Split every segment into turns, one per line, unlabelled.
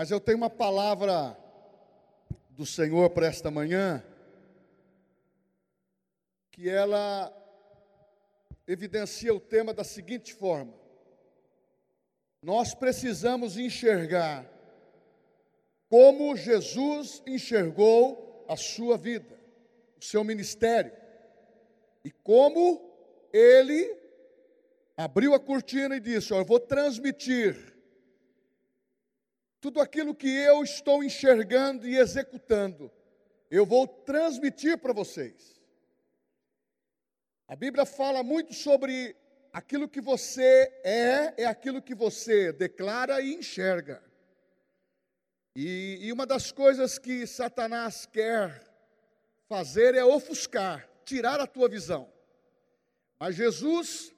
Mas eu tenho uma palavra do Senhor para esta manhã, que ela evidencia o tema da seguinte forma: nós precisamos enxergar como Jesus enxergou a sua vida, o seu ministério, e como ele abriu a cortina e disse: Eu vou transmitir tudo aquilo que eu estou enxergando e executando, eu vou transmitir para vocês. A Bíblia fala muito sobre aquilo que você é, é aquilo que você declara e enxerga. E, e uma das coisas que Satanás quer fazer é ofuscar, tirar a tua visão. Mas Jesus,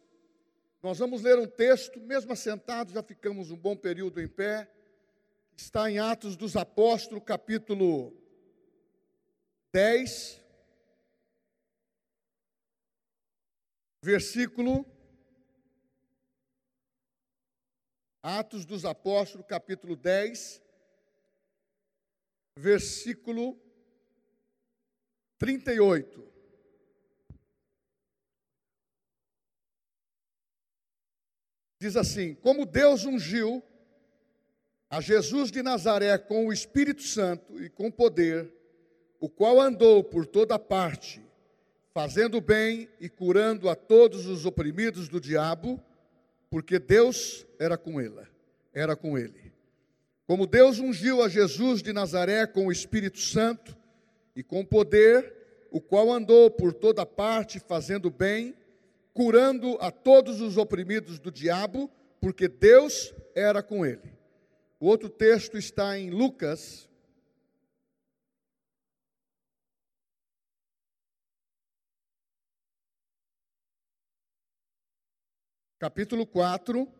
nós vamos ler um texto, mesmo assentados, já ficamos um bom período em pé está em Atos dos Apóstolos, capítulo 10, versículo. Atos dos Apóstolos, capítulo 10, versículo 38. Diz assim: Como Deus ungiu a Jesus de Nazaré com o Espírito Santo e com poder, o qual andou por toda parte, fazendo bem e curando a todos os oprimidos do diabo, porque Deus era com ele, era com ele. Como Deus ungiu a Jesus de Nazaré com o Espírito Santo e com poder, o qual andou por toda parte fazendo bem, curando a todos os oprimidos do diabo, porque Deus era com ele. O outro texto está em Lucas. Capítulo 4,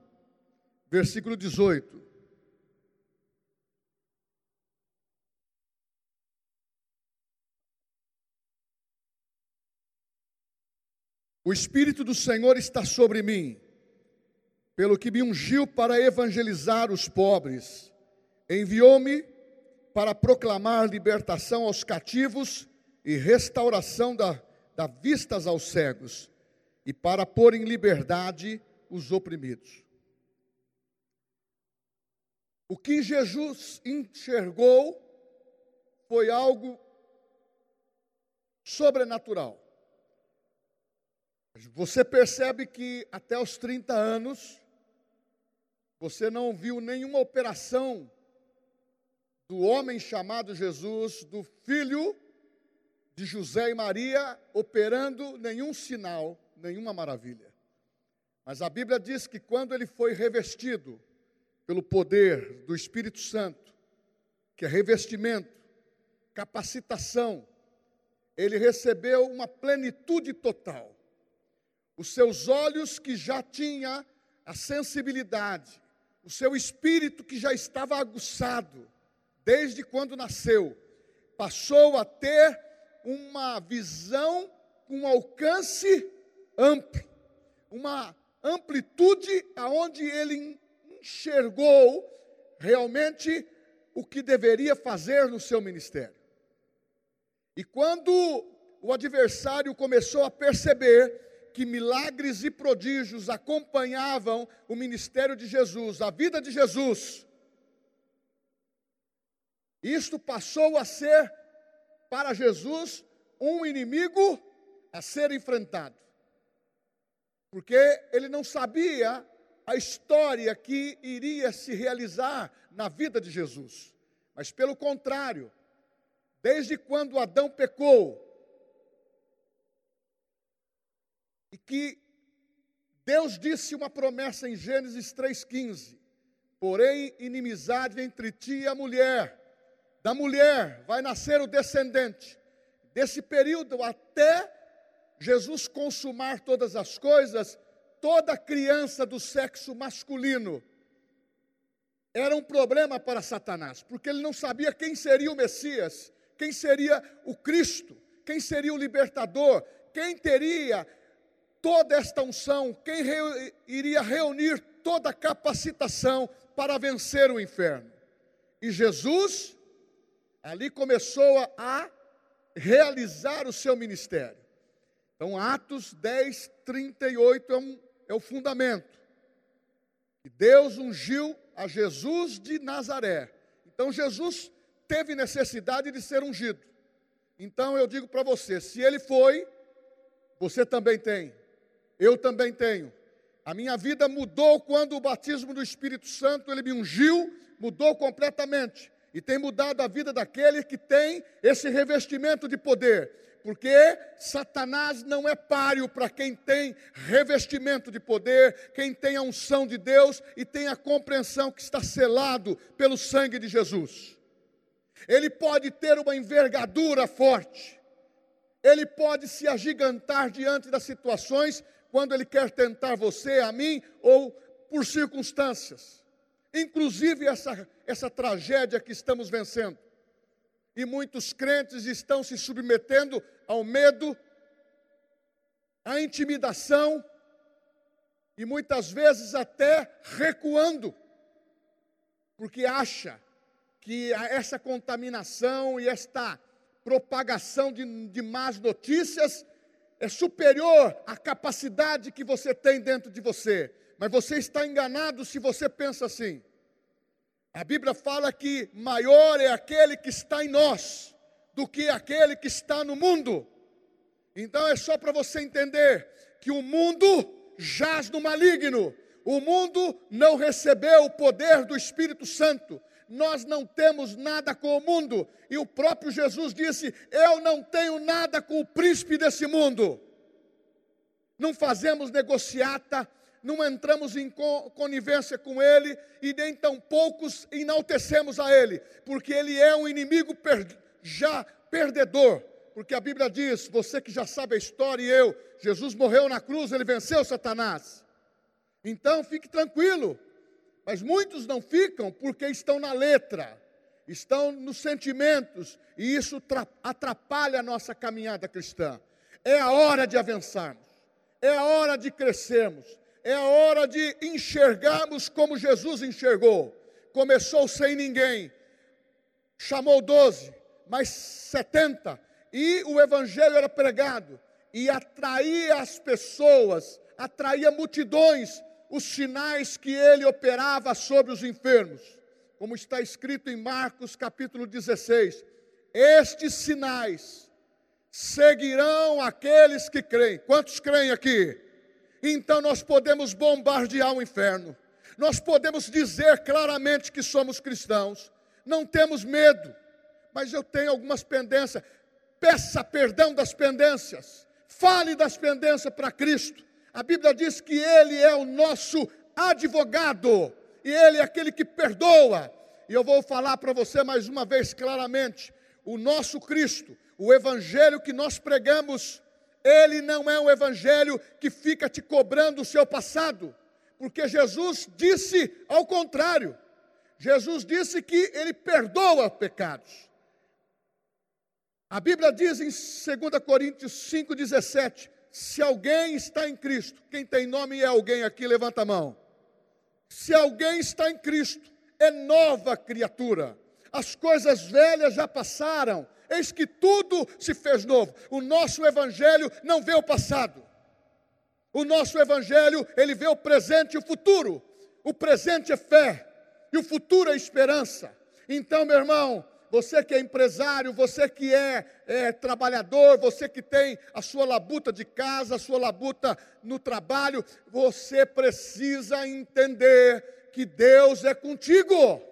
versículo 18. O Espírito do Senhor está sobre mim pelo que me ungiu para evangelizar os pobres, enviou-me para proclamar libertação aos cativos e restauração da, da vistas aos cegos, e para pôr em liberdade os oprimidos. O que Jesus enxergou foi algo sobrenatural. Você percebe que até os 30 anos, você não viu nenhuma operação do homem chamado Jesus, do filho de José e Maria, operando nenhum sinal, nenhuma maravilha. Mas a Bíblia diz que quando ele foi revestido pelo poder do Espírito Santo, que é revestimento, capacitação, ele recebeu uma plenitude total. Os seus olhos que já tinha a sensibilidade, o seu espírito que já estava aguçado desde quando nasceu, passou a ter uma visão com um alcance amplo, uma amplitude aonde ele enxergou realmente o que deveria fazer no seu ministério. E quando o adversário começou a perceber que milagres e prodígios acompanhavam o ministério de Jesus, a vida de Jesus. Isto passou a ser para Jesus um inimigo a ser enfrentado. Porque ele não sabia a história que iria se realizar na vida de Jesus. Mas pelo contrário, desde quando Adão pecou, e que Deus disse uma promessa em Gênesis 3,15: Porém, inimizade entre ti e a mulher, da mulher vai nascer o descendente. Desse período até Jesus consumar todas as coisas, toda criança do sexo masculino era um problema para Satanás, porque ele não sabia quem seria o Messias, quem seria o Cristo, quem seria o libertador, quem teria toda esta unção, quem iria reunir toda a capacitação para vencer o inferno. E Jesus ali começou a, realizar o seu ministério. Então, Atos 10, 38 é, um, é o fundamento. E Deus ungiu a Jesus de Nazaré. Então, Jesus teve necessidade de ser ungido. Então, eu digo para você: se ele foi, você também tem. Eu também tenho. A minha vida mudou quando o batismo do Espírito Santo ele me ungiu, mudou completamente. E tem mudado a vida daquele que tem esse revestimento de poder. Porque Satanás não é páreo para quem tem revestimento de poder, quem tem a unção de Deus e tem a compreensão que está selado pelo sangue de Jesus. Ele pode ter uma envergadura forte, ele pode se agigantar diante das situações quando ele quer tentar você, a mim, ou por circunstâncias. Inclusive essa, essa tragédia que estamos vencendo. E muitos crentes estão se submetendo ao medo, à intimidação, e muitas vezes até recuando, porque acha que essa contaminação e esta propagação de, de más notícias é superior à capacidade que você tem dentro de você. Mas você está enganado se você pensa assim. A Bíblia fala que maior é aquele que está em nós do que aquele que está no mundo. Então é só para você entender que o mundo jaz no maligno. O mundo não recebeu o poder do Espírito Santo. Nós não temos nada com o mundo. E o próprio Jesus disse: Eu não tenho nada com o príncipe desse mundo. Não fazemos negociata, não entramos em conivência com ele e nem tão poucos enaltecemos a ele, porque ele é um inimigo per, já perdedor. Porque a Bíblia diz: você que já sabe a história e eu, Jesus morreu na cruz, ele venceu Satanás. Então fique tranquilo. Mas muitos não ficam porque estão na letra, estão nos sentimentos, e isso atrapalha a nossa caminhada cristã. É a hora de avançarmos, é a hora de crescermos, é a hora de enxergarmos como Jesus enxergou. Começou sem ninguém, chamou doze, mais setenta, e o evangelho era pregado, e atraía as pessoas, atraía multidões, os sinais que ele operava sobre os enfermos, como está escrito em Marcos capítulo 16: Estes sinais seguirão aqueles que creem. Quantos creem aqui? então nós podemos bombardear o inferno. Nós podemos dizer claramente que somos cristãos, não temos medo, mas eu tenho algumas pendências. Peça perdão das pendências, fale das pendências para Cristo. A Bíblia diz que Ele é o nosso advogado, e Ele é aquele que perdoa. E eu vou falar para você mais uma vez claramente: o nosso Cristo, o Evangelho que nós pregamos, ele não é um evangelho que fica te cobrando o seu passado, porque Jesus disse ao contrário. Jesus disse que ele perdoa pecados. A Bíblia diz em 2 Coríntios 5,17: se alguém está em Cristo, quem tem nome é alguém aqui, levanta a mão. Se alguém está em Cristo, é nova criatura. As coisas velhas já passaram, eis que tudo se fez novo. O nosso evangelho não vê o passado. O nosso evangelho, ele vê o presente e o futuro. O presente é fé e o futuro é esperança. Então, meu irmão, você que é empresário, você que é, é, trabalhador, você que tem a sua labuta de casa, a sua labuta no trabalho, você precisa entender que Deus é contigo.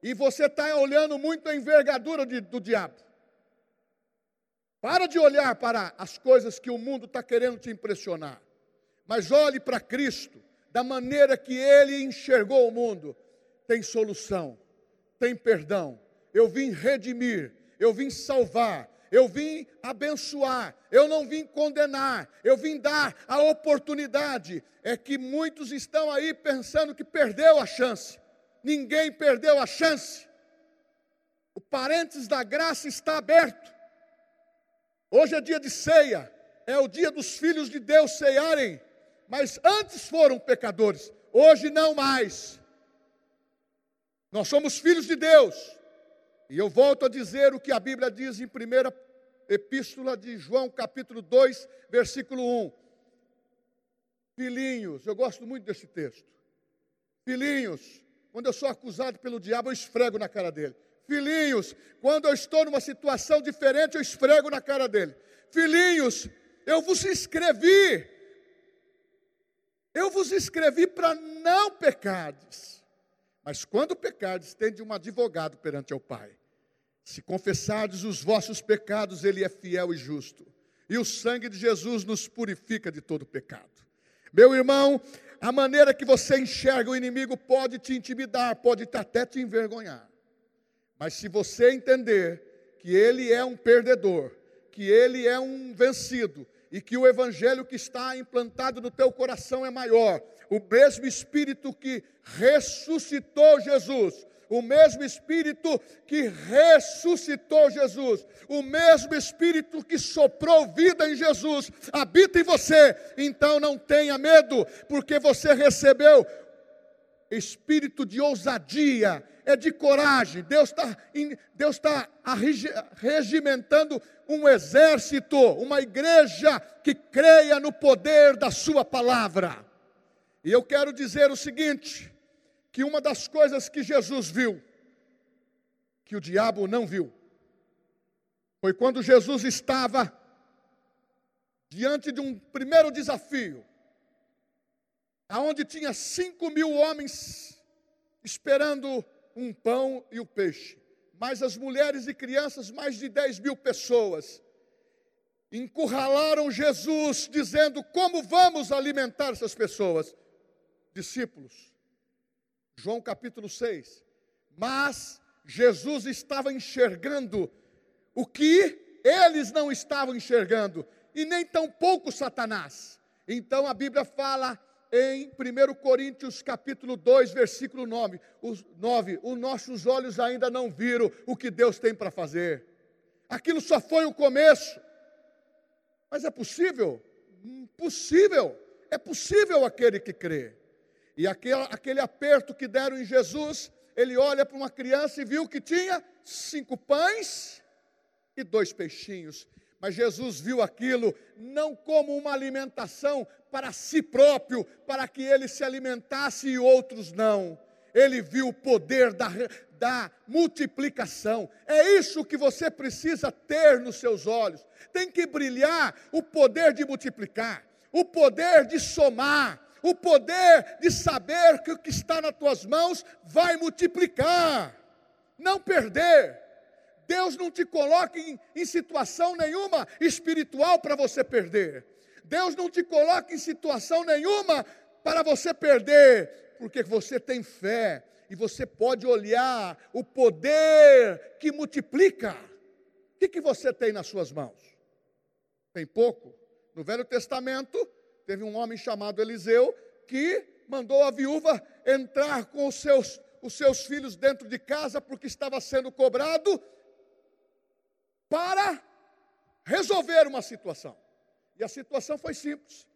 E você está olhando muito a envergadura de, do diabo. Para de olhar para as coisas que o mundo está querendo te impressionar. Mas olhe para Cristo, da maneira que Ele enxergou o mundo. Tem solução, tem perdão. Eu vim redimir, eu vim salvar, eu vim abençoar, eu não vim condenar, eu vim dar a oportunidade. É que muitos estão aí pensando que perdeu a chance ninguém perdeu a chance. O parênteses da graça está aberto. Hoje é dia de ceia, é o dia dos filhos de Deus cearem, mas antes foram pecadores, hoje não mais. Nós somos filhos de Deus. E eu volto a dizer o que a Bíblia diz em primeira epístola de João, capítulo 2, versículo 1. Filhinhos, eu gosto muito desse texto. Filhinhos, quando eu sou acusado pelo diabo, eu esfrego na cara dele. Filhinhos, quando eu estou numa situação diferente, eu esfrego na cara dele. Filhinhos, eu vos escrevi, eu vos escrevi para não pecardes. Mas quando pecardes, tende um advogado perante o Pai. Se confessardes os vossos pecados, Ele é fiel e justo. E o sangue de Jesus nos purifica de todo pecado. Meu irmão, a maneira que você enxerga o inimigo pode te intimidar, pode até te envergonhar. Mas se você entender que ele é um perdedor, que ele é um vencido e que o evangelho que está implantado no teu coração é maior, o mesmo espírito que ressuscitou Jesus, o mesmo Espírito que ressuscitou Jesus, o mesmo Espírito que soprou vida em Jesus, habita em você. Então não tenha medo, porque você recebeu espírito de ousadia, é de coragem. Deus está Deus tá regimentando um exército, uma igreja que creia no poder da Sua palavra. E eu quero dizer o seguinte: que uma das coisas que Jesus viu, que o diabo não viu, foi quando Jesus estava diante de um primeiro desafio, aonde tinha cinco mil homens esperando um pão e o peixe, mais as mulheres e crianças, mais de dez mil pessoas. Encurralaram Jesus, dizendo: Como vamos alimentar essas pessoas? Discípulos, João capítulo 6. Mas Jesus estava enxergando o que eles não estavam enxergando, e nem tampouco Satanás. Então a Bíblia fala em 1 Coríntios capítulo 2, versículo 9, os, 9, os nossos olhos ainda não viram o que Deus tem para fazer. Aquilo só foi o começo. Mas é possível? Possível. É possível aquele que crê. E aquele, aquele aperto que deram em Jesus, ele olha para uma criança e viu que tinha cinco pães e dois peixinhos. Mas Jesus viu aquilo não como uma alimentação para si próprio, para que ele se alimentasse e outros não. Ele viu o poder da, da multiplicação. É isso que você precisa ter nos seus olhos. Tem que brilhar o poder de multiplicar, o poder de somar, o poder de saber que o que está nas tuas mãos vai multiplicar, não perder. Deus não te coloca em, em situação nenhuma espiritual para você perder. Deus não te coloca em situação nenhuma para você perder, porque você tem fé e você pode olhar o poder que multiplica. O que, que você tem nas suas mãos? Tem pouco? No Velho Testamento, Teve um homem chamado Eliseu que mandou a viúva entrar com os seus, os seus filhos dentro de casa porque estava sendo cobrado para resolver uma situação. E a situação foi simples.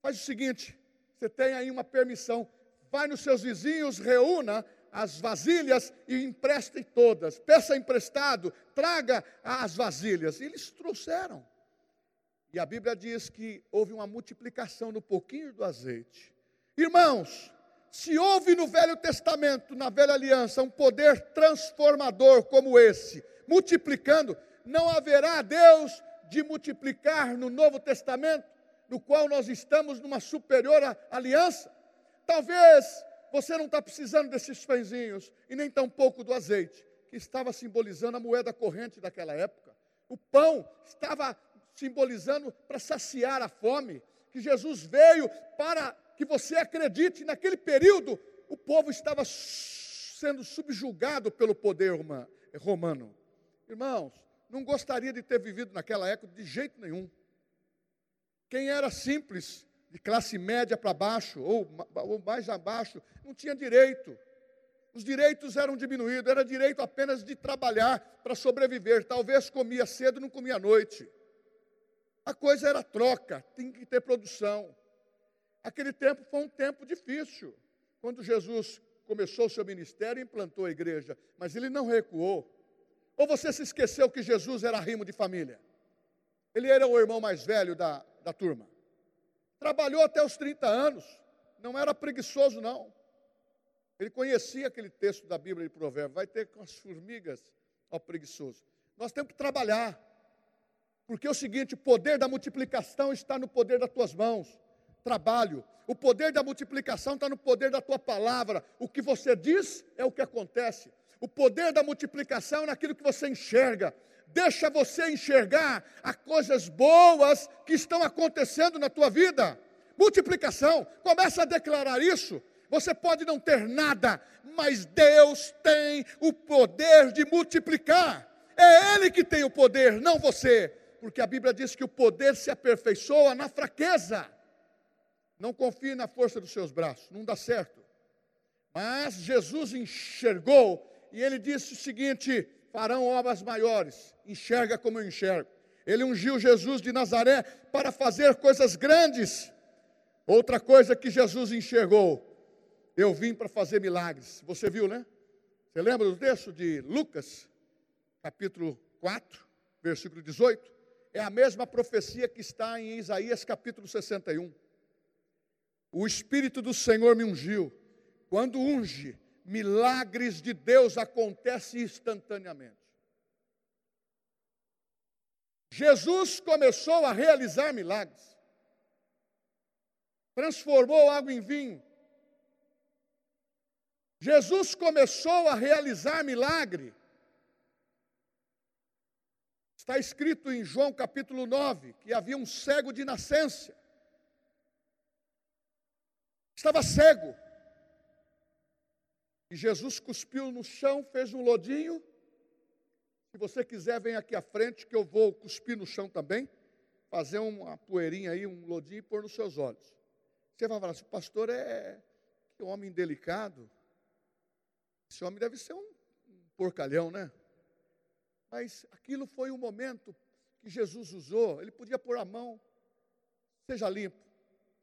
Faz o seguinte: você tem aí uma permissão, vai nos seus vizinhos, reúna as vasilhas e empreste todas. Peça emprestado, traga as vasilhas. E eles trouxeram. E a Bíblia diz que houve uma multiplicação no pouquinho do azeite. Irmãos, se houve no Velho Testamento, na Velha Aliança, um poder transformador como esse, multiplicando, não haverá Deus de multiplicar no Novo Testamento, no qual nós estamos numa superior aliança? Talvez você não está precisando desses pãezinhos e nem tampouco do azeite, que estava simbolizando a moeda corrente daquela época. O pão estava simbolizando para saciar a fome, que Jesus veio para que você acredite, naquele período o povo estava sendo subjugado pelo poder romano. Irmãos, não gostaria de ter vivido naquela época de jeito nenhum. Quem era simples, de classe média para baixo, ou, ou mais abaixo, não tinha direito. Os direitos eram diminuídos, era direito apenas de trabalhar para sobreviver. Talvez comia cedo, não comia à noite. A coisa era troca, tem que ter produção. Aquele tempo foi um tempo difícil. Quando Jesus começou o seu ministério e implantou a igreja, mas ele não recuou. Ou você se esqueceu que Jesus era rimo de família? Ele era o irmão mais velho da, da turma. Trabalhou até os 30 anos, não era preguiçoso, não. Ele conhecia aquele texto da Bíblia de Provérbios: vai ter com as formigas ao preguiçoso. Nós temos que trabalhar, porque é o seguinte: o poder da multiplicação está no poder das tuas mãos. Trabalho. O poder da multiplicação está no poder da tua palavra. O que você diz é o que acontece. O poder da multiplicação é naquilo que você enxerga. Deixa você enxergar as coisas boas que estão acontecendo na tua vida. Multiplicação. Começa a declarar isso. Você pode não ter nada, mas Deus tem o poder de multiplicar. É Ele que tem o poder, não você. Porque a Bíblia diz que o poder se aperfeiçoa na fraqueza. Não confie na força dos seus braços, não dá certo. Mas Jesus enxergou e ele disse o seguinte: farão obras maiores, enxerga como eu enxergo. Ele ungiu Jesus de Nazaré para fazer coisas grandes. Outra coisa que Jesus enxergou, eu vim para fazer milagres. Você viu, né? Você lembra do texto de Lucas, capítulo 4, versículo 18? É a mesma profecia que está em Isaías, capítulo 61. O Espírito do Senhor me ungiu. Quando unge, milagres de Deus acontecem instantaneamente. Jesus começou a realizar milagres. Transformou água em vinho. Jesus começou a realizar milagre. Está escrito em João capítulo 9 que havia um cego de nascença. Estava cego. E Jesus cuspiu no chão, fez um lodinho. Se você quiser, vem aqui à frente, que eu vou cuspir no chão também. Fazer uma poeirinha aí, um lodinho e pôr nos seus olhos. Você vai falar, assim, pastor é que homem delicado. Esse homem deve ser um porcalhão, né? Mas aquilo foi um momento que Jesus usou. Ele podia pôr a mão, seja limpo,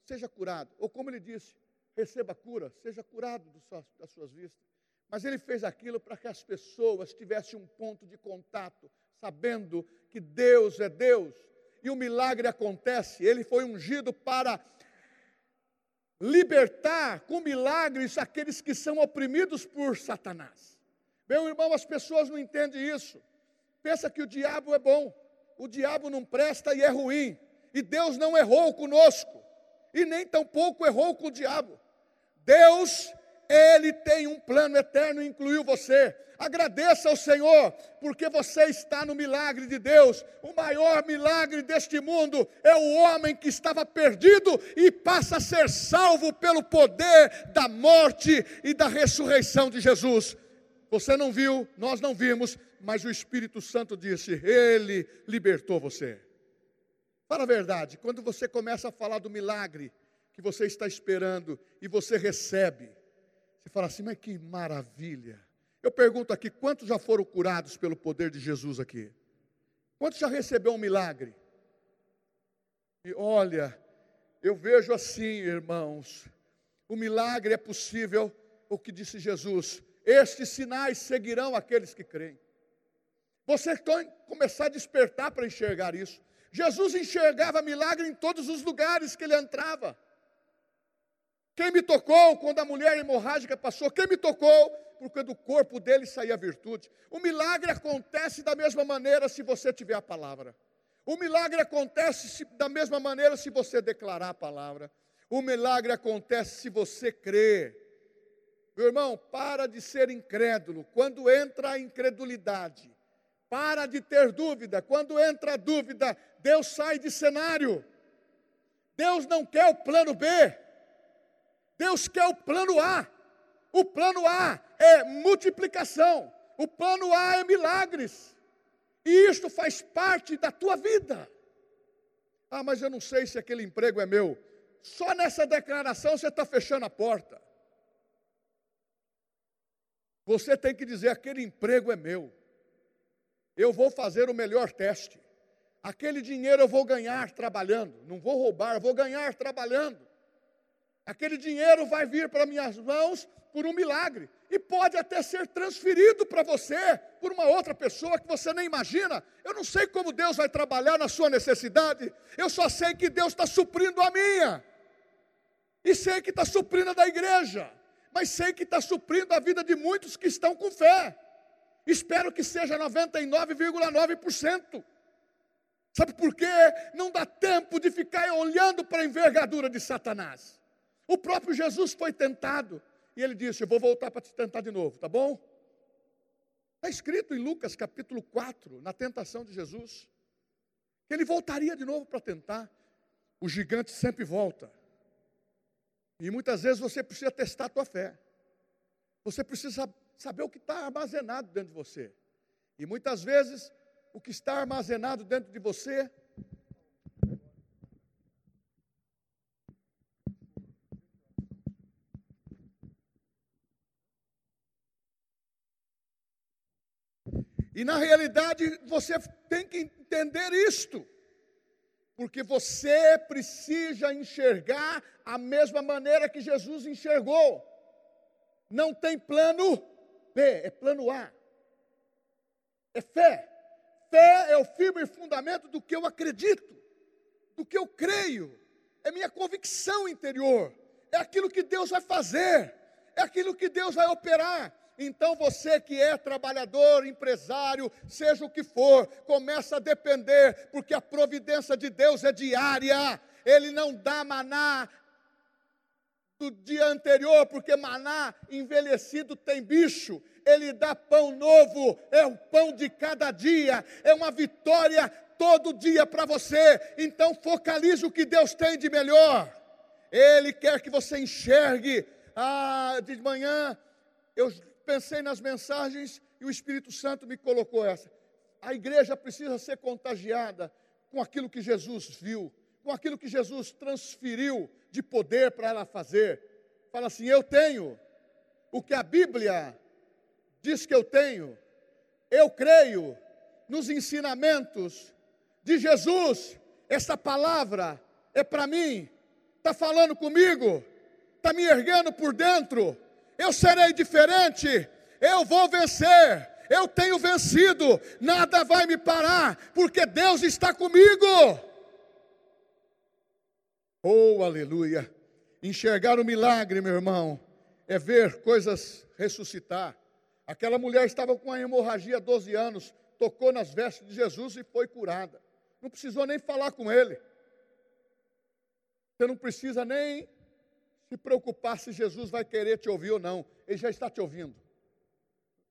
seja curado. Ou como ele disse, receba cura, seja curado das suas vistas. Mas ele fez aquilo para que as pessoas tivessem um ponto de contato, sabendo que Deus é Deus. E o milagre acontece. Ele foi ungido para libertar com milagres aqueles que são oprimidos por Satanás. Meu irmão, as pessoas não entendem isso. Pensa que o diabo é bom, o diabo não presta e é ruim. E Deus não errou conosco, e nem tampouco errou com o diabo. Deus, Ele tem um plano eterno e incluiu você. Agradeça ao Senhor, porque você está no milagre de Deus. O maior milagre deste mundo é o homem que estava perdido e passa a ser salvo pelo poder da morte e da ressurreição de Jesus. Você não viu, nós não vimos, mas o Espírito Santo disse: Ele libertou você. Fala a verdade, quando você começa a falar do milagre, que você está esperando e você recebe. Você fala assim, mas que maravilha. Eu pergunto aqui, quantos já foram curados pelo poder de Jesus aqui? Quantos já recebeu um milagre? E olha, eu vejo assim, irmãos, o milagre é possível, o que disse Jesus, estes sinais seguirão aqueles que creem. Você tem que começar a despertar para enxergar isso. Jesus enxergava milagre em todos os lugares que ele entrava. Quem me tocou quando a mulher hemorrágica passou? Quem me tocou? Porque do corpo dele saía virtude. O milagre acontece da mesma maneira se você tiver a palavra. O milagre acontece da mesma maneira se você declarar a palavra. O milagre acontece se você crer. Meu irmão, para de ser incrédulo. Quando entra a incredulidade, para de ter dúvida. Quando entra a dúvida, Deus sai de cenário. Deus não quer o plano B. Deus quer o plano A. O plano A é multiplicação. O plano A é milagres. E isto faz parte da tua vida. Ah, mas eu não sei se aquele emprego é meu. Só nessa declaração você está fechando a porta. Você tem que dizer: aquele emprego é meu. Eu vou fazer o melhor teste. Aquele dinheiro eu vou ganhar trabalhando. Não vou roubar, vou ganhar trabalhando. Aquele dinheiro vai vir para minhas mãos por um milagre. E pode até ser transferido para você por uma outra pessoa que você nem imagina. Eu não sei como Deus vai trabalhar na sua necessidade. Eu só sei que Deus está suprindo a minha. E sei que está suprindo a da igreja. Mas sei que está suprindo a vida de muitos que estão com fé. Espero que seja 99,9%. Sabe por quê? Não dá tempo de ficar olhando para a envergadura de Satanás. O próprio Jesus foi tentado. E ele disse: Eu vou voltar para te tentar de novo, tá bom? Está escrito em Lucas capítulo 4, na tentação de Jesus, que ele voltaria de novo para tentar. O gigante sempre volta. E muitas vezes você precisa testar a tua fé. Você precisa saber o que está armazenado dentro de você. E muitas vezes o que está armazenado dentro de você E na realidade você tem que entender isto, porque você precisa enxergar a mesma maneira que Jesus enxergou. Não tem plano B, é plano A. É fé. Fé é o firme fundamento do que eu acredito, do que eu creio, é minha convicção interior, é aquilo que Deus vai fazer, é aquilo que Deus vai operar. Então você que é trabalhador, empresário, seja o que for, começa a depender, porque a providência de Deus é diária. Ele não dá maná do dia anterior, porque maná envelhecido tem bicho. Ele dá pão novo, é o pão de cada dia, é uma vitória todo dia para você. Então focalize o que Deus tem de melhor. Ele quer que você enxergue. Ah, de manhã eu pensei nas mensagens e o Espírito Santo me colocou essa. A igreja precisa ser contagiada com aquilo que Jesus viu, com aquilo que Jesus transferiu de poder para ela fazer. Fala assim: eu tenho o que a Bíblia diz que eu tenho, eu creio nos ensinamentos de Jesus, essa palavra é para mim, está falando comigo, está me erguendo por dentro? Eu serei diferente, eu vou vencer, eu tenho vencido, nada vai me parar, porque Deus está comigo. Oh, aleluia! Enxergar o milagre, meu irmão, é ver coisas ressuscitar. Aquela mulher estava com uma hemorragia há 12 anos, tocou nas vestes de Jesus e foi curada. Não precisou nem falar com ele. Você não precisa nem se preocupar se Jesus vai querer te ouvir ou não. Ele já está te ouvindo.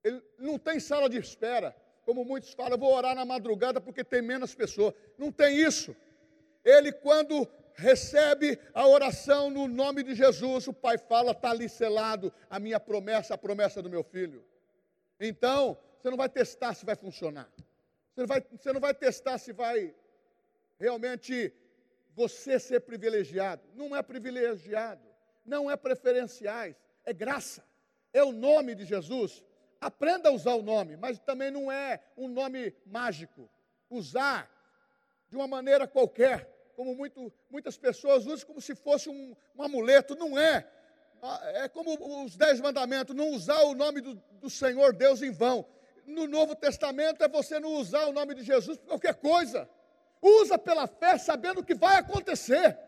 Ele não tem sala de espera, como muitos falam, vou orar na madrugada porque tem menos pessoas. Não tem isso. Ele, quando recebe a oração no nome de Jesus, o Pai fala: está ali selado a minha promessa, a promessa do meu filho. Então, você não vai testar se vai funcionar. Você não vai, você não vai testar se vai realmente você ser privilegiado. Não é privilegiado não é preferenciais, é graça, é o nome de Jesus. Aprenda a usar o nome, mas também não é um nome mágico. Usar de uma maneira qualquer, como muito, muitas pessoas usam como se fosse um, um, amuleto, não é. É como os dez mandamentos, não usar o nome do, do Senhor Deus em vão. No Novo Testamento é você não usar o nome de Jesus por qualquer coisa. Usa pela fé, sabendo o que vai acontecer.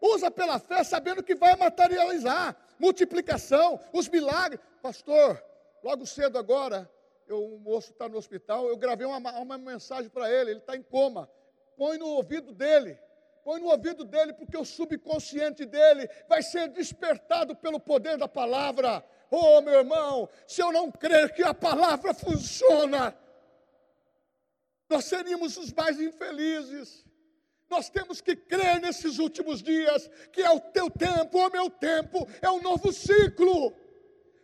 Usa pela fé, sabendo que vai materializar multiplicação, os milagres. Pastor, logo cedo agora, eu, o moço está no hospital, eu gravei uma, uma mensagem para ele, ele está em coma. Põe no ouvido dele, põe no ouvido dele, porque o subconsciente dele vai ser despertado pelo poder da palavra. Oh, meu irmão, se eu não crer que a palavra funciona, nós seríamos os mais infelizes. Nós temos que crer nesses últimos dias, que é o teu tempo, o meu tempo, é um novo ciclo.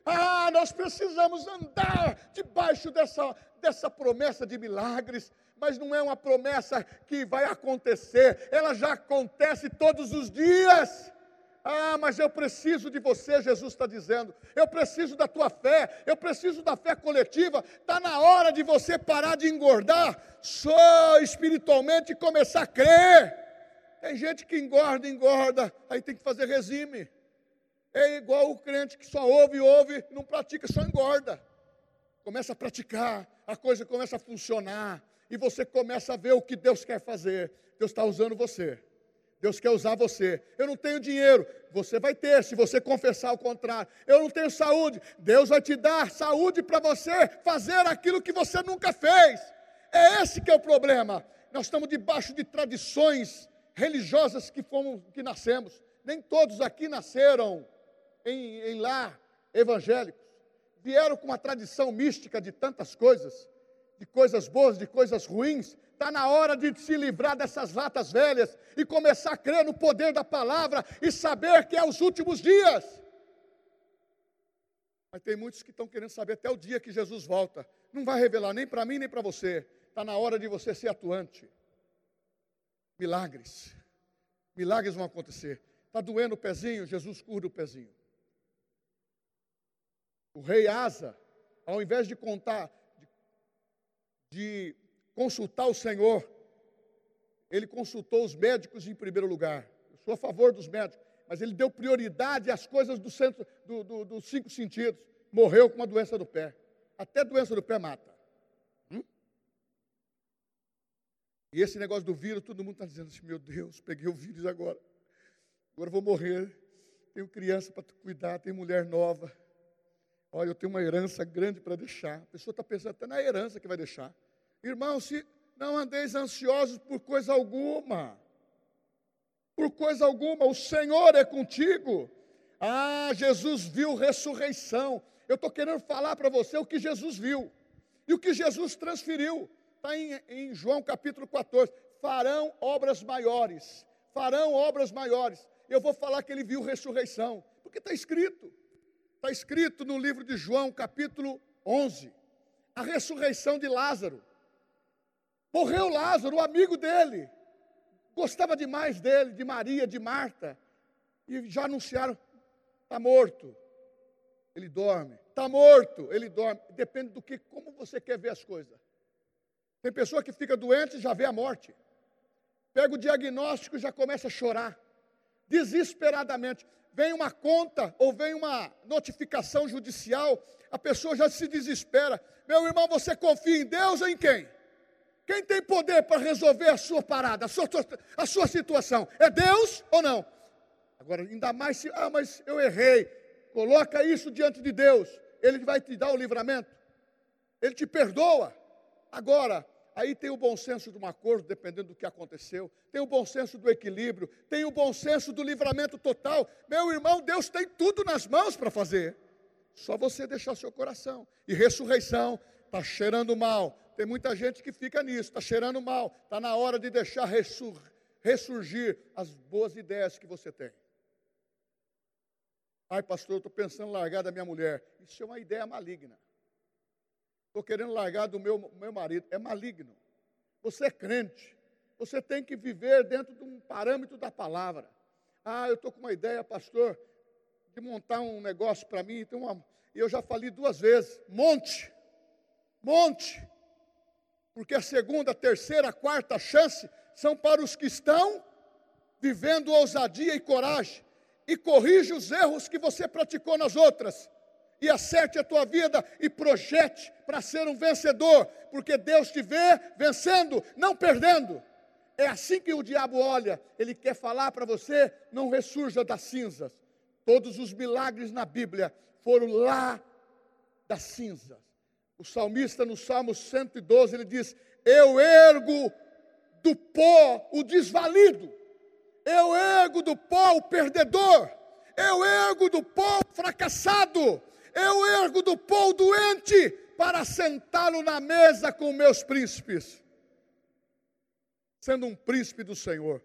Ah, nós precisamos andar debaixo dessa, dessa promessa de milagres, mas não é uma promessa que vai acontecer, ela já acontece todos os dias. Ah, mas eu preciso de você, Jesus está dizendo. Eu preciso da tua fé, eu preciso da fé coletiva. Está na hora de você parar de engordar só espiritualmente e começar a crer. Tem gente que engorda, engorda, aí tem que fazer regime. É igual o crente que só ouve, ouve, não pratica, só engorda. Começa a praticar, a coisa começa a funcionar, e você começa a ver o que Deus quer fazer. Deus está usando você. Deus quer usar você. Eu não tenho dinheiro, você vai ter, se você confessar o contrário. Eu não tenho saúde, Deus vai te dar saúde para você fazer aquilo que você nunca fez. É esse que é o problema. Nós estamos debaixo de tradições religiosas que fomos, que nascemos. Nem todos aqui nasceram em, em evangélicos. Vieram com uma tradição mística de tantas coisas, de coisas boas, de coisas ruins, Está na hora de se livrar dessas latas velhas e começar a crer no poder da palavra e saber que é os últimos dias. Mas tem muitos que estão querendo saber até o dia que Jesus volta. Não vai revelar nem para mim nem para você. Está na hora de você ser atuante. Milagres. Milagres vão acontecer. Está doendo o pezinho, Jesus cura o pezinho. O rei Asa, ao invés de contar, de consultar o Senhor, ele consultou os médicos em primeiro lugar. Eu sou a favor dos médicos, mas ele deu prioridade às coisas do centro, do, do, dos cinco sentidos. Morreu com uma doença do pé. Até doença do pé mata. Hum? E esse negócio do vírus, todo mundo está dizendo assim: meu Deus, peguei o vírus agora. Agora vou morrer. Tenho criança para cuidar, tenho mulher nova. Olha, eu tenho uma herança grande para deixar. A pessoa está pensando até na herança que vai deixar. Irmãos, se não andeis ansiosos por coisa alguma, por coisa alguma, o Senhor é contigo. Ah, Jesus viu ressurreição. Eu estou querendo falar para você o que Jesus viu e o que Jesus transferiu. Está em, em João capítulo 14. Farão obras maiores, farão obras maiores. Eu vou falar que ele viu ressurreição, porque está escrito. Está escrito no livro de João, capítulo 11, a ressurreição de Lázaro. Morreu Lázaro, o amigo dele. Gostava demais dele, de Maria, de Marta. E já anunciaram: está morto. Ele dorme. Está morto, ele dorme. Depende do que, como você quer ver as coisas. Tem pessoa que fica doente e já vê a morte. Pega o diagnóstico e já começa a chorar. Desesperadamente. Vem uma conta ou vem uma notificação judicial, a pessoa já se desespera. Meu irmão, você confia em Deus ou em quem? Quem tem poder para resolver a sua parada, a sua, a sua situação? É Deus ou não? Agora, ainda mais se, ah, mas eu errei. Coloca isso diante de Deus. Ele vai te dar o livramento. Ele te perdoa. Agora, aí tem o bom senso de um acordo, dependendo do que aconteceu. Tem o bom senso do equilíbrio. Tem o bom senso do livramento total. Meu irmão, Deus tem tudo nas mãos para fazer. Só você deixar seu coração. E ressurreição está cheirando mal, tem muita gente que fica nisso, está cheirando mal. Está na hora de deixar ressur, ressurgir as boas ideias que você tem. Ai, pastor, eu estou pensando em largar da minha mulher. Isso é uma ideia maligna. Estou querendo largar do meu, meu marido. É maligno. Você é crente. Você tem que viver dentro de um parâmetro da palavra. Ah, eu estou com uma ideia, pastor, de montar um negócio para mim. Tem uma, e eu já falei duas vezes: monte, monte porque a segunda, a terceira, a quarta chance são para os que estão vivendo ousadia e coragem, e corrige os erros que você praticou nas outras, e acerte a tua vida e projete para ser um vencedor, porque Deus te vê vencendo, não perdendo. É assim que o diabo olha, ele quer falar para você: não ressurja das cinzas. Todos os milagres na Bíblia foram lá das cinzas. O salmista no Salmo 112 ele diz: Eu ergo do pó o desvalido, eu ergo do pó o perdedor, eu ergo do pó o fracassado, eu ergo do pó o doente para sentá-lo na mesa com meus príncipes, sendo um príncipe do Senhor.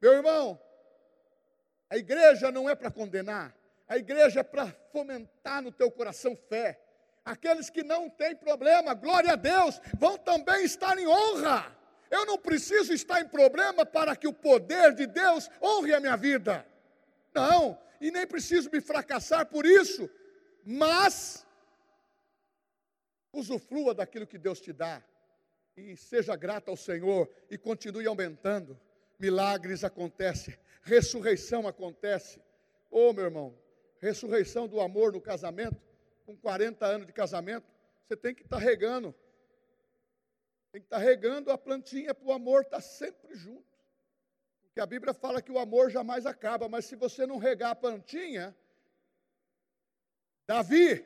Meu irmão, a igreja não é para condenar, a igreja é para fomentar no teu coração fé Aqueles que não têm problema, glória a Deus, vão também estar em honra. Eu não preciso estar em problema para que o poder de Deus honre a minha vida. Não, e nem preciso me fracassar por isso, mas usufrua daquilo que Deus te dá e seja grato ao Senhor e continue aumentando. Milagres acontecem, ressurreição acontece. Oh, meu irmão, ressurreição do amor no casamento, com 40 anos de casamento, você tem que estar tá regando. Tem que estar tá regando a plantinha para o amor estar tá sempre junto. Porque a Bíblia fala que o amor jamais acaba, mas se você não regar a plantinha, Davi,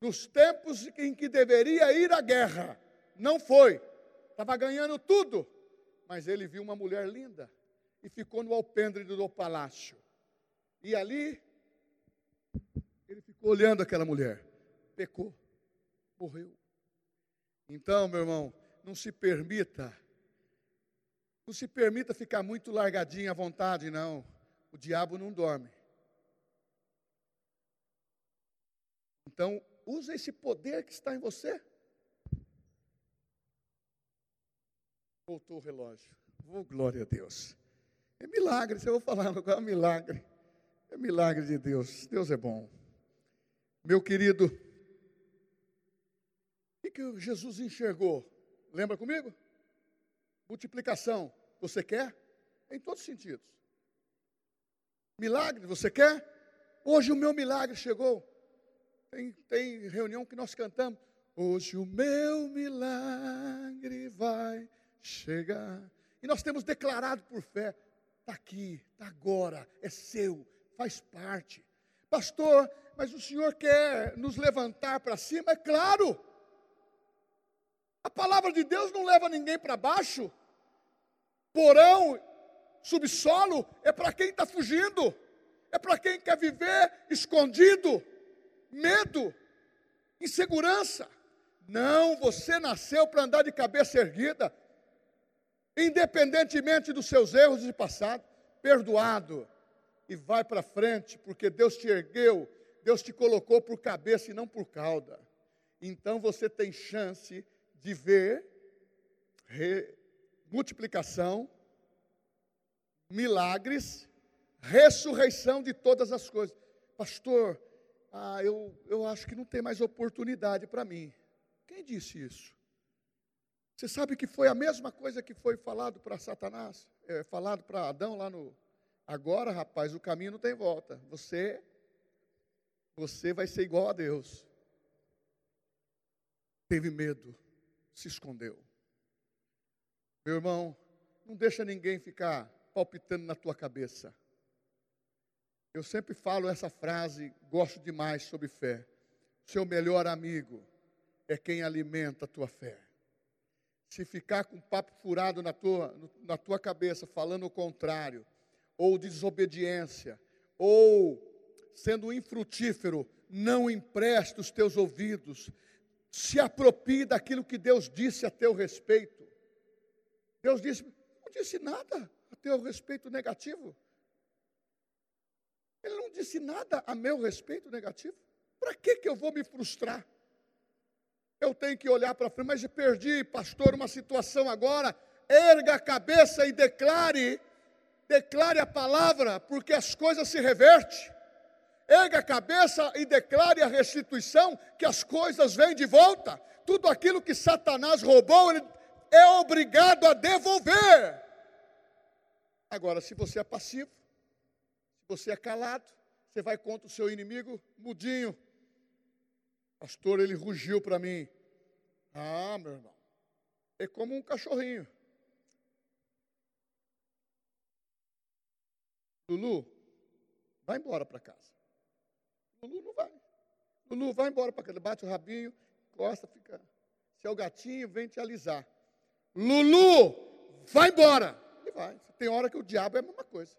nos tempos em que deveria ir à guerra, não foi, estava ganhando tudo, mas ele viu uma mulher linda e ficou no alpendre do palácio. E ali, ele ficou olhando aquela mulher, pecou, morreu. Então, meu irmão, não se permita, não se permita ficar muito largadinho à vontade, não. O diabo não dorme. Então, usa esse poder que está em você. Voltou o relógio. Oh, glória a Deus. É milagre, se eu vou falar agora, é milagre. É milagre de Deus. Deus é bom. Meu querido, o que Jesus enxergou? Lembra comigo? Multiplicação. Você quer? Em todos os sentidos. Milagre, você quer? Hoje o meu milagre chegou. Tem, tem reunião que nós cantamos. Hoje o meu milagre vai chegar. E nós temos declarado por fé: está aqui, está agora, é seu, faz parte. Pastor, mas o Senhor quer nos levantar para cima? É claro. A palavra de Deus não leva ninguém para baixo. Porão, subsolo, é para quem está fugindo, é para quem quer viver escondido, medo, insegurança. Não, você nasceu para andar de cabeça erguida, independentemente dos seus erros de passado, perdoado, e vai para frente, porque Deus te ergueu, Deus te colocou por cabeça e não por cauda. Então você tem chance de ver re, multiplicação, milagres, ressurreição de todas as coisas. Pastor, ah, eu, eu acho que não tem mais oportunidade para mim. Quem disse isso? Você sabe que foi a mesma coisa que foi falado para Satanás, é, falado para Adão lá no. Agora, rapaz, o caminho não tem volta. Você, você vai ser igual a Deus. Teve medo, se escondeu. Meu irmão, não deixa ninguém ficar palpitando na tua cabeça. Eu sempre falo essa frase, gosto demais sobre fé. Seu melhor amigo é quem alimenta a tua fé se ficar com papo furado na tua, na tua cabeça, falando o contrário, ou desobediência, ou sendo infrutífero, não empresta os teus ouvidos, se aproprie daquilo que Deus disse a teu respeito. Deus disse, não disse nada a teu respeito negativo. Ele não disse nada a meu respeito negativo. Para que, que eu vou me frustrar? eu tenho que olhar para frente, mas perdi, pastor, uma situação agora. Erga a cabeça e declare, declare a palavra, porque as coisas se revertem. Erga a cabeça e declare a restituição, que as coisas vêm de volta. Tudo aquilo que Satanás roubou, ele é obrigado a devolver. Agora, se você é passivo, você é calado, você vai contra o seu inimigo mudinho, Pastor, ele rugiu para mim. Ah, meu irmão, é como um cachorrinho. Lulu, vai embora para casa. Lulu não vai. Lulu, vai embora para casa. Bate o rabinho, costa, fica. Se é o gatinho, vem te alisar. Lulu, vai embora. E vai. Tem hora que o diabo é a mesma coisa.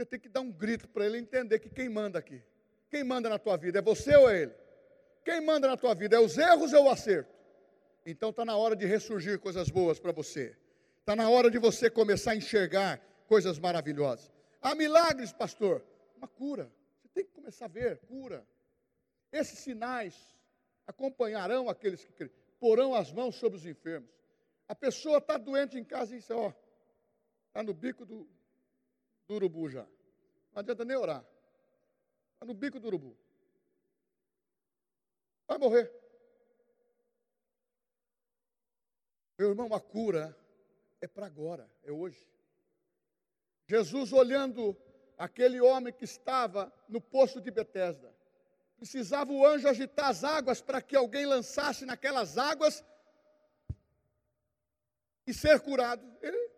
Você tem que dar um grito para ele entender que quem manda aqui. Quem manda na tua vida é você ou é ele? Quem manda na tua vida é os erros ou o acerto? Então está na hora de ressurgir coisas boas para você. Está na hora de você começar a enxergar coisas maravilhosas. Há milagres, pastor. Uma cura. Você tem que começar a ver cura. Esses sinais acompanharão aqueles que creem. Porão as mãos sobre os enfermos. A pessoa está doente em casa e diz, ó, está no bico do, do urubu já. Não adianta nem orar. Está no bico do urubu. Vai morrer. Meu irmão, a cura é para agora, é hoje. Jesus olhando aquele homem que estava no poço de Betesda. Precisava o anjo agitar as águas para que alguém lançasse naquelas águas e ser curado. Ele,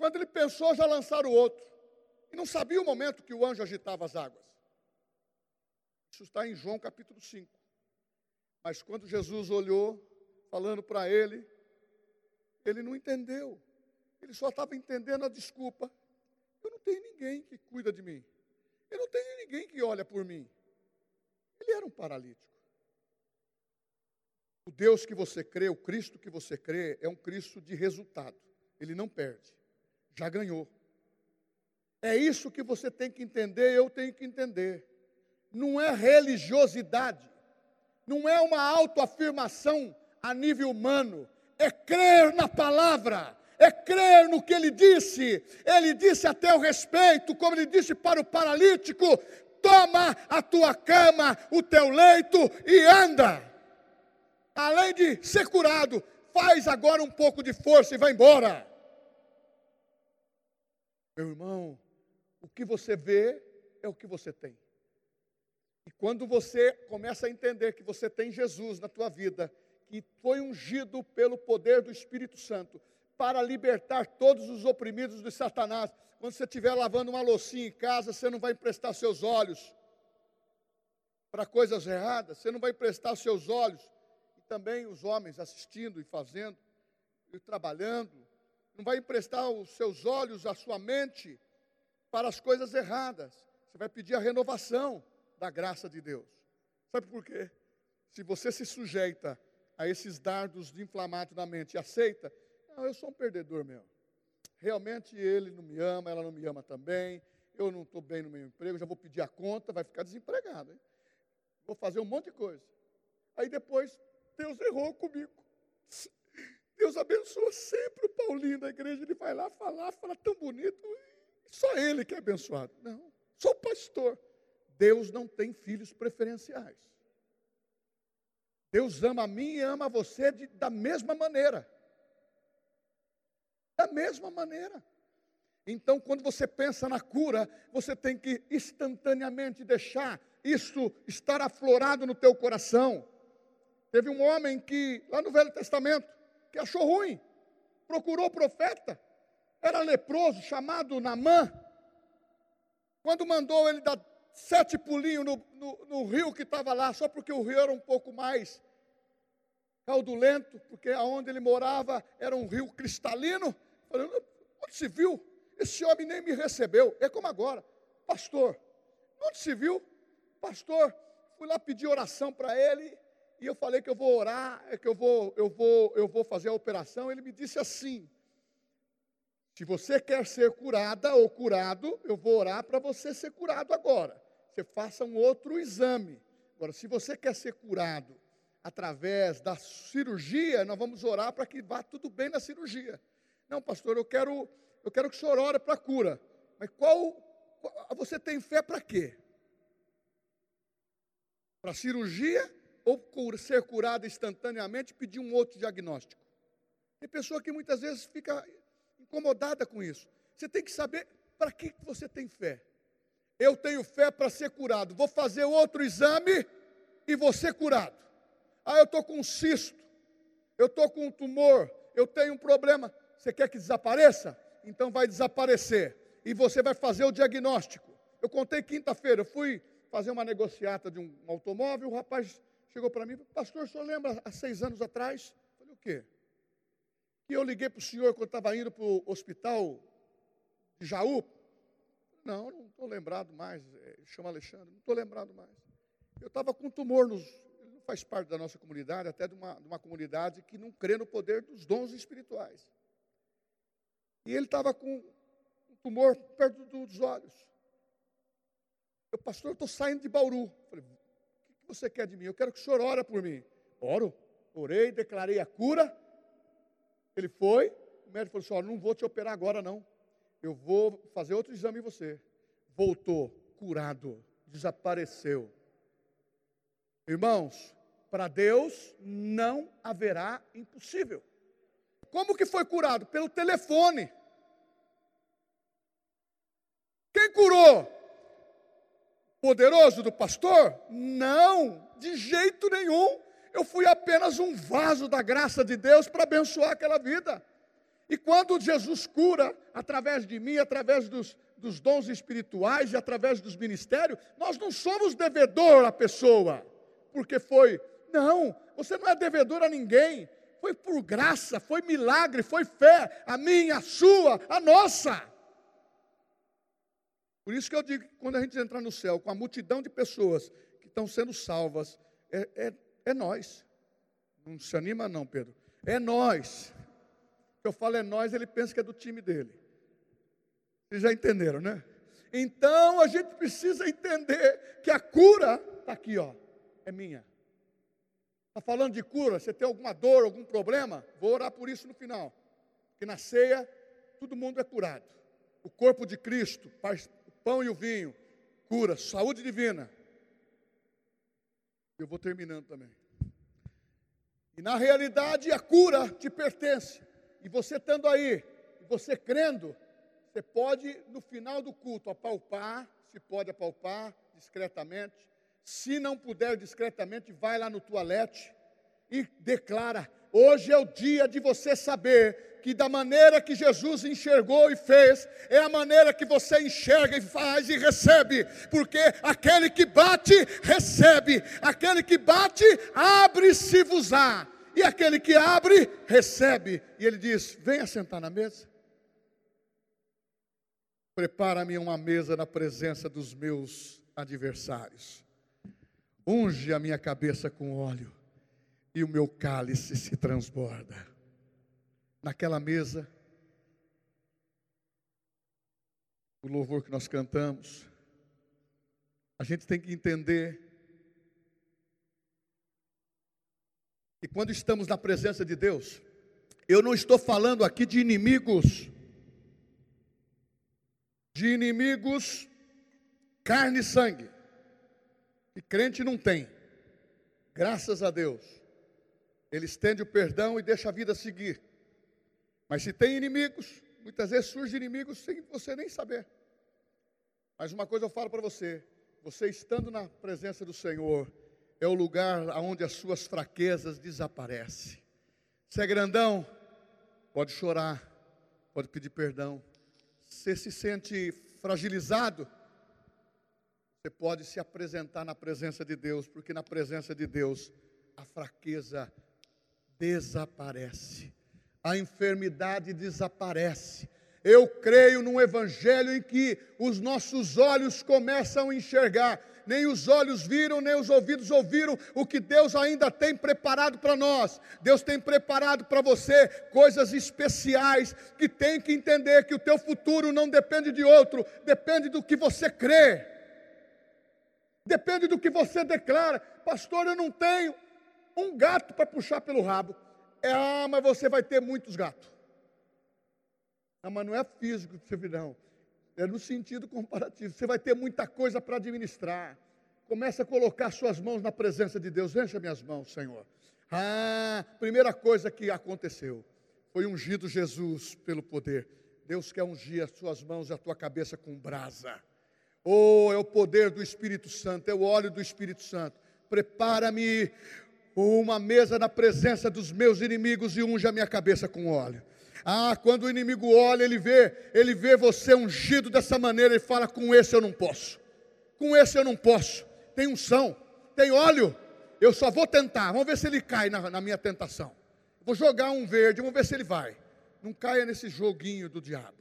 quando ele pensou, já lançaram o outro. E não sabia o momento que o anjo agitava as águas. Isso está em João capítulo 5. Mas quando Jesus olhou, falando para ele, ele não entendeu. Ele só estava entendendo a desculpa. Eu não tenho ninguém que cuida de mim. Eu não tenho ninguém que olha por mim. Ele era um paralítico. O Deus que você crê, o Cristo que você crê, é um Cristo de resultado. Ele não perde. Já ganhou. É isso que você tem que entender, eu tenho que entender. Não é religiosidade, não é uma autoafirmação a nível humano, é crer na palavra, é crer no que ele disse. Ele disse até o respeito, como ele disse para o paralítico: toma a tua cama, o teu leito e anda. Além de ser curado, faz agora um pouco de força e vai embora. Meu irmão, o que você vê é o que você tem. E quando você começa a entender que você tem Jesus na tua vida, que foi ungido pelo poder do Espírito Santo para libertar todos os oprimidos de Satanás. Quando você estiver lavando uma loucinha em casa, você não vai emprestar seus olhos para coisas erradas, você não vai emprestar seus olhos, e também os homens assistindo e fazendo, e trabalhando, não vai emprestar os seus olhos, a sua mente para as coisas erradas. Você vai pedir a renovação da graça de Deus. Sabe por quê? Se você se sujeita a esses dardos de inflamato na mente e aceita, eu sou um perdedor mesmo. Realmente ele não me ama, ela não me ama também, eu não estou bem no meu emprego, já vou pedir a conta, vai ficar desempregado. Hein? Vou fazer um monte de coisa. Aí depois, Deus errou comigo. Deus abençoa sempre o Paulinho da igreja, ele vai lá falar, fala tão bonito, só ele que é abençoado. Não, sou pastor. Deus não tem filhos preferenciais. Deus ama a mim e ama você de, da mesma maneira. Da mesma maneira. Então, quando você pensa na cura, você tem que instantaneamente deixar isso estar aflorado no teu coração. Teve um homem que, lá no Velho Testamento, que achou ruim, procurou o profeta, era leproso, chamado Namã. Quando mandou ele dar sete pulinhos no, no, no rio que estava lá, só porque o rio era um pouco mais caudulento, porque aonde ele morava era um rio cristalino. Falando, onde se viu? Esse homem nem me recebeu. É como agora, pastor. Onde se viu? Pastor, fui lá pedir oração para ele e eu falei que eu vou orar, que eu vou, eu vou, eu vou fazer a operação. Ele me disse assim: se você quer ser curada ou curado, eu vou orar para você ser curado agora. Você faça um outro exame. Agora, se você quer ser curado através da cirurgia, nós vamos orar para que vá tudo bem na cirurgia. Não, pastor, eu quero, eu quero que o senhor ore para a cura. Mas qual, qual você tem fé para quê? Para cirurgia ou ser curado instantaneamente pedir um outro diagnóstico? Tem pessoa que muitas vezes fica incomodada com isso. Você tem que saber para que você tem fé. Eu tenho fé para ser curado. Vou fazer outro exame e vou ser curado. Ah, eu estou com um cisto. Eu estou com um tumor. Eu tenho um problema. Você quer que desapareça? Então vai desaparecer. E você vai fazer o diagnóstico. Eu contei quinta-feira. Eu fui fazer uma negociata de um automóvel. O rapaz chegou para mim. Pastor, o senhor lembra há seis anos atrás? Eu falei, o quê? E eu liguei para o senhor quando estava indo para o hospital de Jaú. Não, não estou lembrado mais. É, chama Alexandre, não estou lembrado mais. Eu estava com um tumor nos. Ele não faz parte da nossa comunidade, até de uma, de uma comunidade que não crê no poder dos dons espirituais. E ele estava com um tumor perto dos olhos. Eu, pastor, estou saindo de Bauru. Falei, que você quer de mim? Eu quero que o senhor ore por mim. Oro, orei, declarei a cura. Ele foi, o médico falou assim: não vou te operar agora, não. Eu vou fazer outro exame em você. Voltou, curado, desapareceu. Irmãos, para Deus não haverá impossível. Como que foi curado? Pelo telefone. Quem curou? Poderoso do pastor? Não, de jeito nenhum. Eu fui apenas um vaso da graça de Deus para abençoar aquela vida. E quando Jesus cura, através de mim, através dos, dos dons espirituais e através dos ministérios, nós não somos devedor à pessoa, porque foi. Não, você não é devedor a ninguém. Foi por graça, foi milagre, foi fé, a minha, a sua, a nossa. Por isso que eu digo que quando a gente entrar no céu, com a multidão de pessoas que estão sendo salvas, é, é, é nós. Não se anima, não, Pedro. É nós. Eu falo é nós, ele pensa que é do time dele. Vocês já entenderam, né? Então a gente precisa entender que a cura está aqui, ó, é minha. Está falando de cura? Você tem alguma dor, algum problema? Vou orar por isso no final. Que na ceia todo mundo é curado. O corpo de Cristo, pão e o vinho, cura, saúde divina. Eu vou terminando também. E na realidade a cura te pertence. E você estando aí, você crendo, você pode, no final do culto, apalpar, se pode apalpar discretamente. Se não puder discretamente, vai lá no toalete e declara: hoje é o dia de você saber que da maneira que Jesus enxergou e fez, é a maneira que você enxerga e faz e recebe, porque aquele que bate, recebe, aquele que bate, abre-se-vos-á, e aquele que abre, recebe. E ele diz: venha sentar na mesa. Prepara-me uma mesa na presença dos meus adversários. Unge a minha cabeça com óleo e o meu cálice se transborda. Naquela mesa, o louvor que nós cantamos, a gente tem que entender que quando estamos na presença de Deus, eu não estou falando aqui de inimigos de inimigos, carne e sangue, que crente não tem. Graças a Deus, ele estende o perdão e deixa a vida seguir. Mas se tem inimigos, muitas vezes surgem inimigos sem você nem saber. Mas uma coisa eu falo para você: você estando na presença do Senhor, é o lugar onde as suas fraquezas desaparecem. Se é grandão, pode chorar, pode pedir perdão, você se sente fragilizado, você pode se apresentar na presença de Deus, porque na presença de Deus a fraqueza desaparece, a enfermidade desaparece. Eu creio num evangelho em que os nossos olhos começam a enxergar nem os olhos viram, nem os ouvidos ouviram o que Deus ainda tem preparado para nós. Deus tem preparado para você coisas especiais que tem que entender que o teu futuro não depende de outro, depende do que você crê. Depende do que você declara. Pastor, eu não tenho um gato para puxar pelo rabo. É, ah, mas você vai ter muitos gatos. Ah, mas não é físico que você não. É no sentido comparativo. Você vai ter muita coisa para administrar. Comece a colocar suas mãos na presença de Deus. Encha minhas mãos, Senhor. Ah, primeira coisa que aconteceu foi ungido Jesus pelo poder. Deus quer ungir as suas mãos e a tua cabeça com brasa. Oh, é o poder do Espírito Santo, é o óleo do Espírito Santo. Prepara-me uma mesa na presença dos meus inimigos e unja a minha cabeça com óleo. Ah, quando o inimigo olha, ele vê, ele vê você ungido dessa maneira, ele fala: com esse eu não posso, com esse eu não posso. Tem unção, tem óleo, eu só vou tentar, vamos ver se ele cai na, na minha tentação. Vou jogar um verde, vamos ver se ele vai. Não caia nesse joguinho do diabo.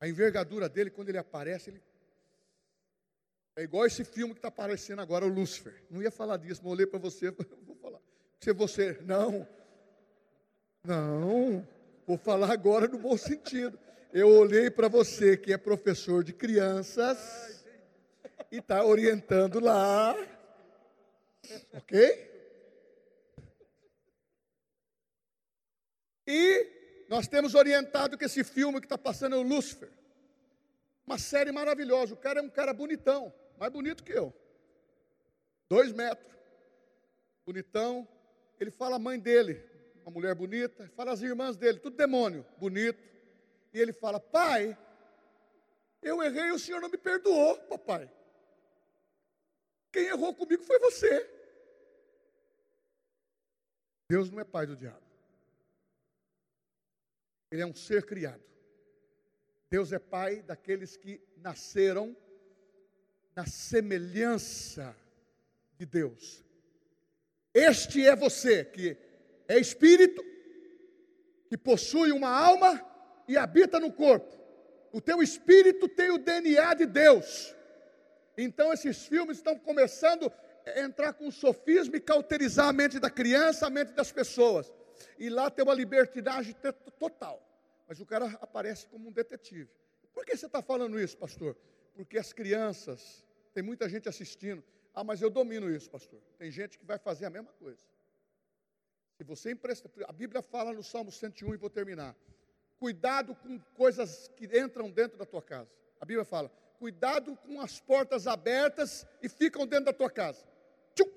A envergadura dele, quando ele aparece, ele é igual esse filme que está aparecendo agora, o Lúcifer. Não ia falar disso, mas olhei para você, vou falar. Se você, não, não, Vou falar agora no bom sentido. Eu olhei para você que é professor de crianças e está orientando lá. Ok? E nós temos orientado que esse filme que está passando é o Lúcifer. Uma série maravilhosa. O cara é um cara bonitão, mais bonito que eu. Dois metros. Bonitão. Ele fala a mãe dele, uma mulher bonita, fala as irmãs dele, tudo demônio, bonito. E ele fala: Pai, Eu errei, o Senhor não me perdoou, papai. Quem errou comigo foi você. Deus não é pai do diabo. Ele é um ser criado. Deus é pai daqueles que nasceram na semelhança de Deus. Este é você que é espírito, que possui uma alma e habita no corpo. O teu espírito tem o DNA de Deus. Então esses filmes estão começando a entrar com sofismo e cauterizar a mente da criança, a mente das pessoas. E lá tem uma libertinagem total. Mas o cara aparece como um detetive. Por que você está falando isso, pastor? Porque as crianças, tem muita gente assistindo. Ah, mas eu domino isso, pastor. Tem gente que vai fazer a mesma coisa. Se você empresta, a Bíblia fala no Salmo 101 e vou terminar. Cuidado com coisas que entram dentro da tua casa. A Bíblia fala: cuidado com as portas abertas e ficam dentro da tua casa. Tchum!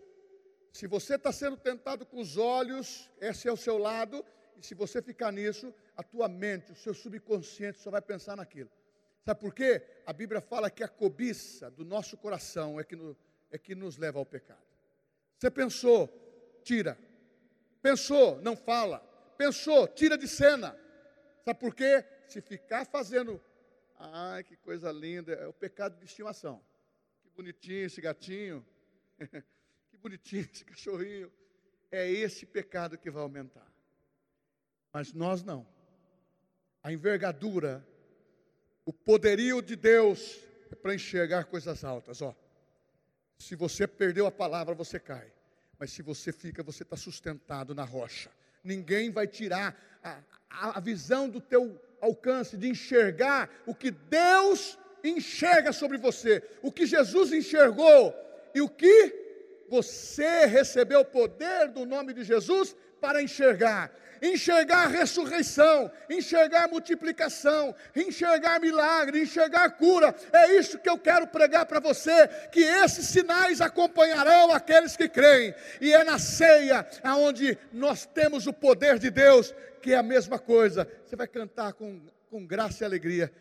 Se você está sendo tentado com os olhos, esse é o seu lado, e se você ficar nisso, a tua mente, o seu subconsciente só vai pensar naquilo. Sabe por quê? A Bíblia fala que a cobiça do nosso coração é que, no, é que nos leva ao pecado. Você pensou, tira. Pensou, não fala. Pensou, tira de cena. Sabe por quê? Se ficar fazendo, ai que coisa linda, é o pecado de estimação. Que bonitinho esse gatinho, que bonitinho esse cachorrinho. É esse pecado que vai aumentar. Mas nós não. A envergadura, o poderio de Deus é para enxergar coisas altas. Ó, se você perdeu a palavra, você cai. Mas se você fica, você está sustentado na rocha. Ninguém vai tirar a, a, visão do teu alcance de enxergar o que Deus enxerga sobre você, o que Jesus enxergou e o que você recebeu o poder do nome de Jesus para enxergar enxergar a ressurreição, enxergar a multiplicação, enxergar milagre, enxergar cura. É isso que eu quero pregar para você, que esses sinais acompanharão aqueles que creem. E é na ceia aonde nós temos o poder de Deus, que é a mesma coisa. Você vai cantar com, com graça e alegria.